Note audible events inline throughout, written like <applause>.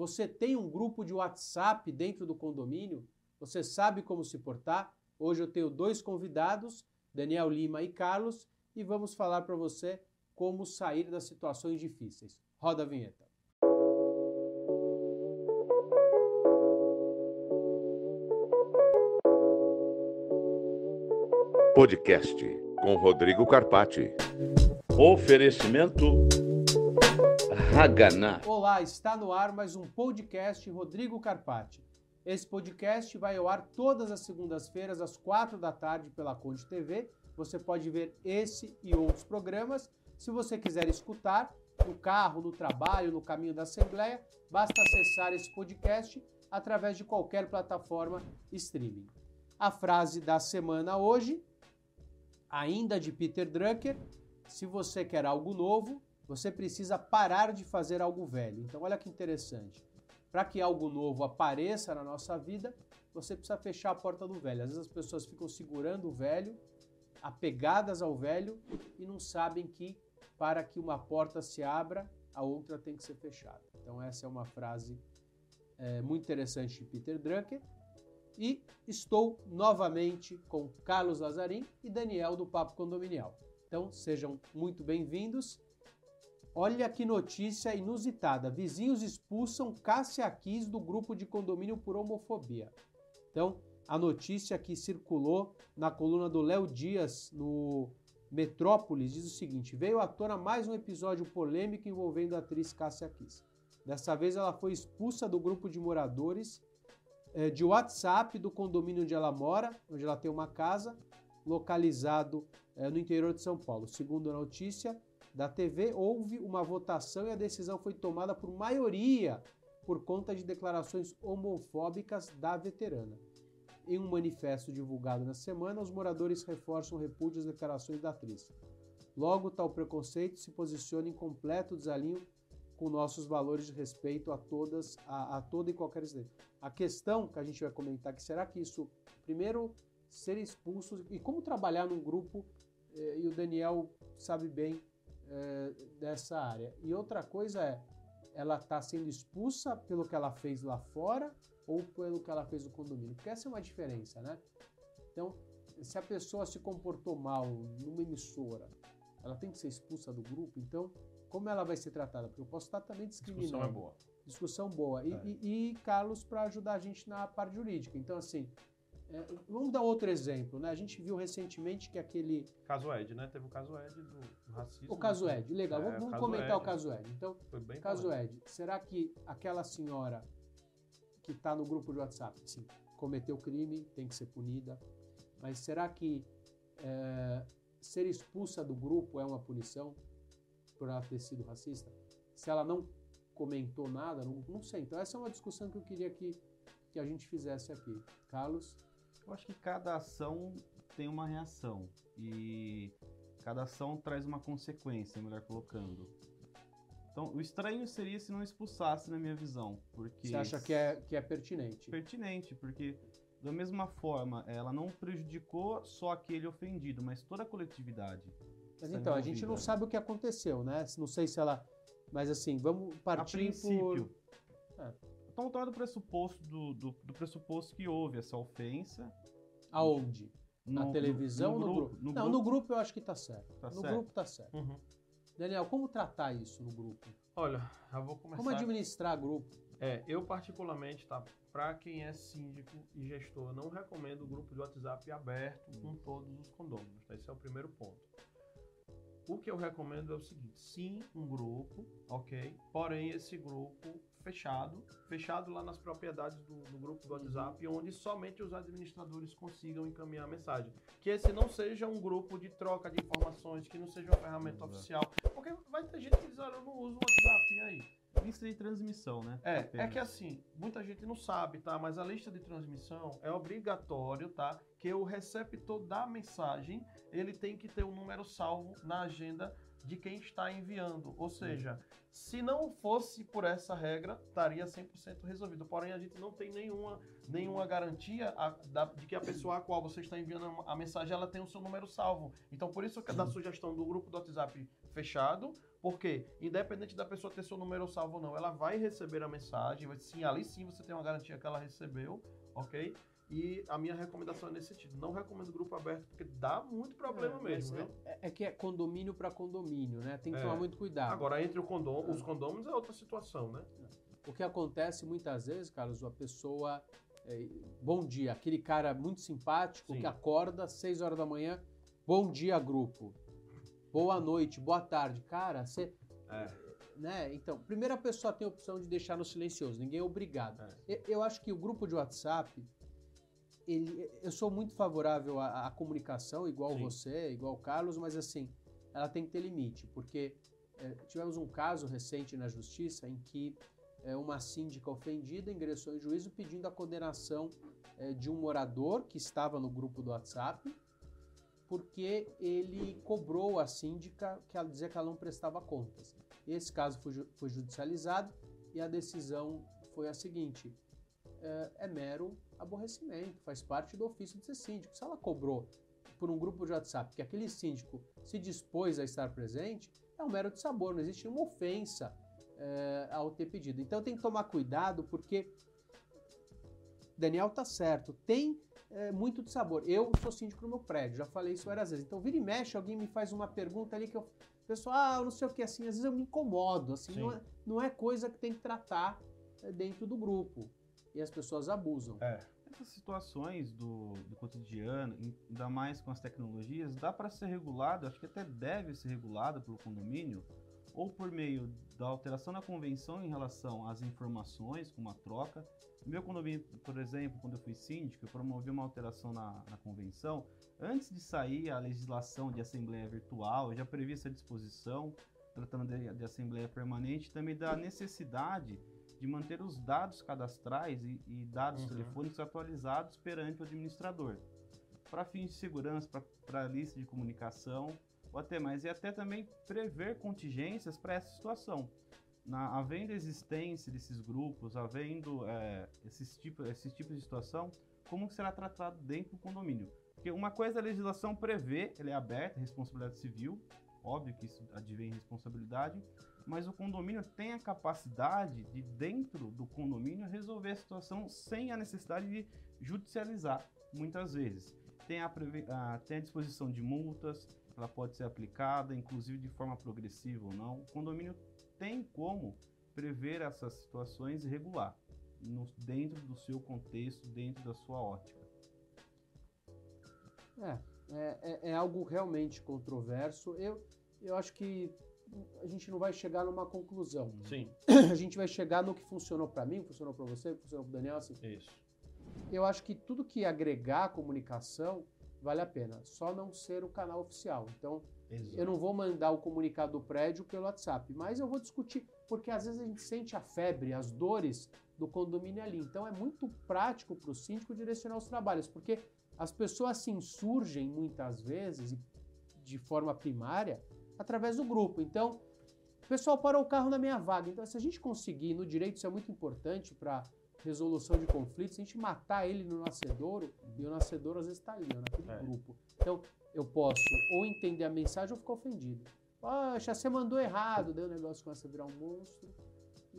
Você tem um grupo de WhatsApp dentro do condomínio? Você sabe como se portar? Hoje eu tenho dois convidados, Daniel Lima e Carlos, e vamos falar para você como sair das situações difíceis. Roda a vinheta. Podcast com Rodrigo Carpati. Oferecimento Haganá. Olá, está no ar mais um podcast Rodrigo Carpati. Esse podcast vai ao ar todas as segundas-feiras às quatro da tarde pela Conde TV. Você pode ver esse e outros programas. Se você quiser escutar no carro, no trabalho, no caminho da Assembleia, basta acessar esse podcast através de qualquer plataforma streaming. A frase da semana hoje ainda de Peter Drucker, se você quer algo novo, você precisa parar de fazer algo velho. Então, olha que interessante. Para que algo novo apareça na nossa vida, você precisa fechar a porta do velho. Às vezes as pessoas ficam segurando o velho, apegadas ao velho e não sabem que para que uma porta se abra, a outra tem que ser fechada. Então, essa é uma frase é, muito interessante de Peter Drucker e estou novamente com Carlos Lazarim e Daniel do Papo Condominial. Então sejam muito bem-vindos. Olha que notícia inusitada: vizinhos expulsam Cássia Kiss do grupo de condomínio por homofobia. Então, a notícia que circulou na coluna do Léo Dias no Metrópolis diz o seguinte: veio à tona mais um episódio polêmico envolvendo a atriz Cássia Kiss. Dessa vez ela foi expulsa do grupo de moradores é, de WhatsApp do condomínio onde ela mora, onde ela tem uma casa, localizado é, no interior de São Paulo. Segundo a notícia da TV, houve uma votação e a decisão foi tomada por maioria por conta de declarações homofóbicas da veterana. Em um manifesto divulgado na semana, os moradores reforçam o repúdio às declarações da atriz. Logo, tal preconceito se posiciona em completo desalinho com nossos valores de respeito a todas, a, a toda e qualquer incidente. A questão que a gente vai comentar que será que isso, primeiro, ser expulso e como trabalhar num grupo, eh, e o Daniel sabe bem eh, dessa área. E outra coisa é, ela está sendo expulsa pelo que ela fez lá fora ou pelo que ela fez no condomínio? Porque essa é uma diferença, né? Então, se a pessoa se comportou mal numa emissora, ela tem que ser expulsa do grupo, então como ela vai ser tratada? Porque eu posso estar também discriminando. Discussão é boa. Discussão boa. E, é. e, e Carlos, para ajudar a gente na parte jurídica. Então, assim, é, vamos dar outro exemplo, né? A gente viu recentemente que aquele. Caso Ed, né? Teve o caso Ed do racismo. O caso Ed, legal. É, vamos comentar Ed. o caso Ed. Então, Foi bem caso Ed, será que aquela senhora que está no grupo de WhatsApp, sim, cometeu crime, tem que ser punida, mas será que é, ser expulsa do grupo é uma punição? por ela ter sido racista? Se ela não comentou nada, não, não sei. Então, essa é uma discussão que eu queria que, que a gente fizesse aqui. Carlos? Eu acho que cada ação tem uma reação e cada ação traz uma consequência, melhor colocando. Então, o estranho seria se não expulsasse, na minha visão, porque... Você acha que é, que é pertinente? Pertinente, porque da mesma forma, ela não prejudicou só aquele ofendido, mas toda a coletividade. Mas então, a gente não sabe o que aconteceu, né? Não sei se ela. Mas assim, vamos partir a princípio, por. É. Estamos do pressuposto do, do, do, pressuposto que houve essa ofensa. Aonde? No, Na televisão no, no, grupo? No não, grupo? no grupo eu acho que tá certo. Tá no certo. grupo tá certo. Uhum. Daniel, como tratar isso no grupo? Olha, eu vou começar. Como administrar grupo? É, eu particularmente, tá? Para quem é síndico e gestor, não recomendo o grupo de WhatsApp aberto com todos os condôminos. Tá? Esse é o primeiro ponto. O que eu recomendo é o seguinte: sim, um grupo, ok? Porém, esse grupo fechado, fechado lá nas propriedades do, do grupo do WhatsApp, uhum. onde somente os administradores consigam encaminhar a mensagem. Que esse não seja um grupo de troca de informações, que não seja uma ferramenta uhum. oficial. Porque vai ter gente que diz, olha, eu não uso o WhatsApp, e aí? Lista de transmissão, né? É, Apenas. é que assim, muita gente não sabe, tá? Mas a lista de transmissão é obrigatório, tá? Que o receptor da mensagem, ele tem que ter um número salvo na agenda de quem está enviando. Ou seja, se não fosse por essa regra, estaria 100% resolvido. Porém, a gente não tem nenhuma, nenhuma garantia a, da, de que a pessoa a qual você está enviando a mensagem ela tem o seu número salvo. Então, por isso que é da sugestão do grupo do WhatsApp fechado, porque, independente da pessoa ter seu número salvo ou não, ela vai receber a mensagem, sim, ali sim você tem uma garantia que ela recebeu, ok? E a minha recomendação é nesse sentido. Não recomendo grupo aberto, porque dá muito problema É, mesmo, viu? É, é que é condomínio para condomínio, né? Tem que É. tomar muito cuidado. Agora, entre condom, os condôminos é outra situação, né? O que acontece muitas vezes, Carlos, a pessoa. é, bom dia, aquele cara muito simpático Sim. que acorda às 6 horas da manhã. Bom dia, grupo. Boa noite, boa tarde. Cara, você. É. Né? Então, primeiro a pessoa tem a opção de deixar no silencioso, ninguém é obrigado. É. Eu, eu acho que o grupo de WhatsApp, ele, eu sou muito favorável à, à comunicação, igual Sim. você, igual o Carlos, mas assim, ela tem que ter limite, porque é, tivemos um caso recente na justiça em que é, uma síndica ofendida ingressou em juízo pedindo a condenação é, de um morador que estava no grupo do WhatsApp, porque ele cobrou a síndica que ela dizia que ela não prestava contas. Esse caso foi, ju- foi judicializado e a decisão foi a seguinte: é, é mero aborrecimento, faz parte do ofício de ser síndico. Se ela cobrou por um grupo de WhatsApp que aquele síndico se dispôs a estar presente, é um mero de sabor, não existe nenhuma ofensa é, ao ter pedido. Então tem que tomar cuidado porque Daniel tá certo, tem é, muito de sabor. Eu sou síndico no meu prédio, já falei isso várias vezes. Então vira e mexe, alguém me faz uma pergunta ali que eu pessoal, ah, eu não sei o que assim, às vezes eu me incomodo, assim, Sim. não é, não é coisa que tem que tratar é, dentro do grupo. E as pessoas abusam. É. Essas situações do, do cotidiano, ainda mais com as tecnologias, dá para ser regulado, acho que até deve ser regulado pelo condomínio, ou por meio da alteração na convenção em relação às informações, com uma troca. No meu condomínio, por exemplo, quando eu fui síndico, eu promovi uma alteração na, na convenção. Antes de sair a legislação de assembleia virtual, eu já previ essa disposição, tratando de, de assembleia permanente, também da necessidade de manter os dados cadastrais e, e dados Uhum. telefônicos atualizados perante o administrador, para fins de segurança, para lista de comunicação, ou até mais, e até também prever contingências para essa situação. Na, havendo existência desses grupos, havendo é, esses, tipos, esses tipos de situação, como será tratado dentro do condomínio? Porque uma coisa a legislação prevê, ela é aberta, responsabilidade civil, óbvio que isso advém responsabilidade, mas o condomínio tem a capacidade de, dentro do condomínio, resolver a situação sem a necessidade de judicializar, muitas vezes. Tem a, a- tem a disposição de multas, ela pode ser aplicada, inclusive de forma progressiva ou não. O condomínio tem como prever essas situações e regular, no- dentro do seu contexto, dentro da sua ótica. É, é, é- é algo realmente controverso. Eu, eu acho que a gente não vai chegar numa conclusão. Sim, A gente vai chegar no que funcionou para mim, funcionou para você, funcionou para Daniel. Assim, isso. eu acho que tudo que agregar comunicação vale a pena. Só não ser o canal oficial. Então, eu não vou mandar o comunicado do prédio pelo WhatsApp, mas eu vou discutir, porque às vezes a gente sente a febre, as dores do condomínio ali. Então é muito prático para o síndico direcionar os trabalhos, porque as pessoas se insurgem muitas vezes, de forma primária, através do grupo. Então, o pessoal parou o carro na minha vaga. Então, se a gente conseguir, no direito isso é muito importante para resolução de conflitos, se a gente matar ele no nascedouro, e o nascedouro às vezes está ali, naquele É. grupo. Então, eu posso ou entender a mensagem ou ficar ofendido. Poxa, você mandou errado, daí o negócio começa a virar um monstro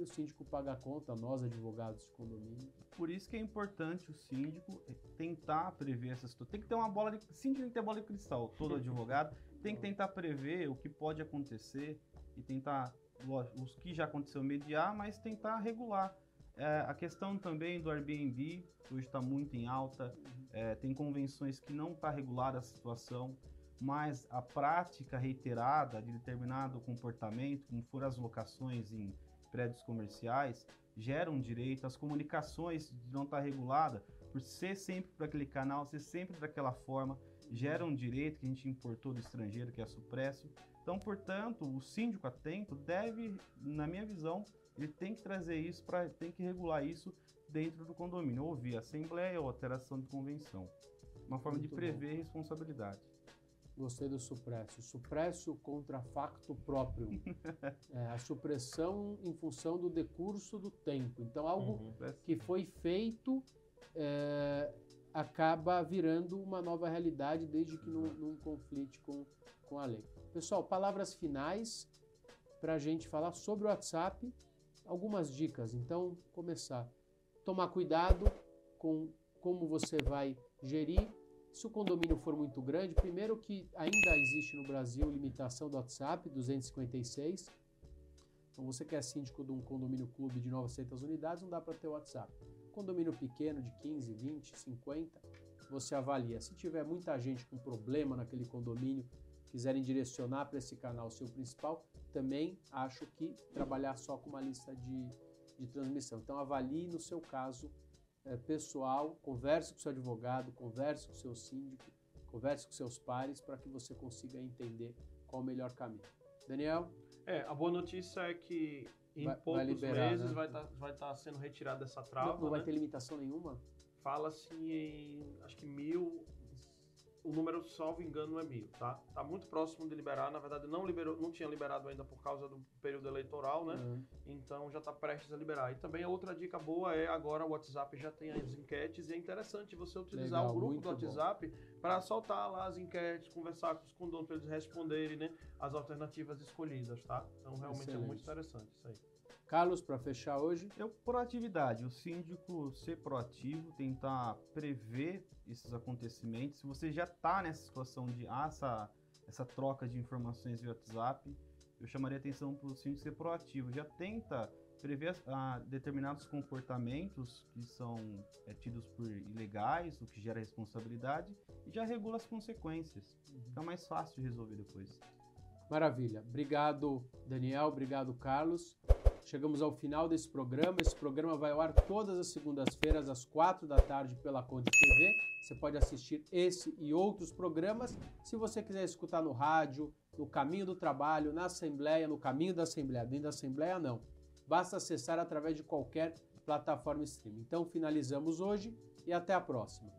e o síndico paga a conta, nós advogados de condomínio. Por isso que é importante o síndico tentar prever essa situação. Tem que ter uma bola de. Síndico tem que ter bola de cristal. Todo <laughs> advogado tem que tentar prever o que pode acontecer e tentar, lógico, os que já aconteceu mediar, mas tentar regular. É, a questão também do Airbnb, que hoje está muito em alta, é, tem convenções que não está regulada a situação, mas a prática reiterada de determinado comportamento, como foram as locações em prédios comerciais, geram direito, as comunicações de não estar regulada, por ser sempre para aquele canal, ser sempre daquela forma, gera um direito que a gente importou do estrangeiro, que é supresso. Então, portanto, o síndico atento deve, na minha visão, ele tem que trazer isso para, tem que regular isso dentro do condomínio, ou via assembleia ou alteração de convenção. Uma forma Muito de prever responsabilidade. Gostei do supresso. Supresso contra facto próprio. <laughs> É, a supressão em função do decurso do tempo. Então, algo Uhum. que foi feito é, acaba virando uma nova realidade desde que não, não conflite com, com a lei. Pessoal, palavras finais para a gente falar sobre o WhatsApp, algumas dicas. Então, começar. Tomar cuidado com como você vai gerir. Se o condomínio for muito grande, primeiro que ainda existe no Brasil limitação do WhatsApp, 256. Então, você que é síndico de um condomínio clube de 900 unidades, não dá para ter WhatsApp. Condomínio pequeno de 15, 20, 50, você avalia. Se tiver muita gente com problema naquele condomínio, quiserem direcionar para esse canal seu principal, também acho que trabalhar só com uma lista de, de transmissão. Então, avalie no seu caso eh, pessoal, converse com seu advogado, converse com seu síndico, converse com seus pares para que você consiga entender qual o melhor caminho. Daniel? É, a boa notícia é que em Vai- vai poucos liberar, meses né? vai estar vai tá sendo retirada essa Não, trava. não vai né? ter limitação nenhuma? Fala-se em, acho que mil, o número, salvo engano, não é mil, tá? Tá muito próximo de liberar, na verdade não liberou, não tinha liberado ainda por causa do período eleitoral, né? Uhum. Então já está prestes a liberar. E também a outra dica boa é agora o WhatsApp já tem as enquetes e é interessante você utilizar Legal, o grupo do bom. Para soltar lá as enquetes, conversar com os condomínios para eles responderem, né? As alternativas escolhidas, tá? Então realmente é Excelente. muito interessante isso aí. Carlos, para fechar hoje, Eu, proatividade, o síndico ser proativo, tentar prever esses acontecimentos. Se você já está nessa situação de ah, essa, essa troca de informações via WhatsApp, eu chamaria atenção para o síndico ser proativo. Já tenta prever ah, determinados comportamentos que são é, tidos por ilegais, o que gera responsabilidade, e já regula as consequências. Fica mais fácil de resolver depois. Maravilha. Obrigado, Daniel. Obrigado, Carlos. Chegamos ao final desse programa. Esse programa vai ao ar todas as segundas-feiras, às quatro da tarde, pela Conde TV. Você pode assistir esse e outros programas. Se você quiser escutar no rádio, no caminho do trabalho, na Assembleia, no caminho da Assembleia, dentro da Assembleia, não. Basta acessar através de qualquer plataforma streaming. Então, finalizamos hoje e até a próxima.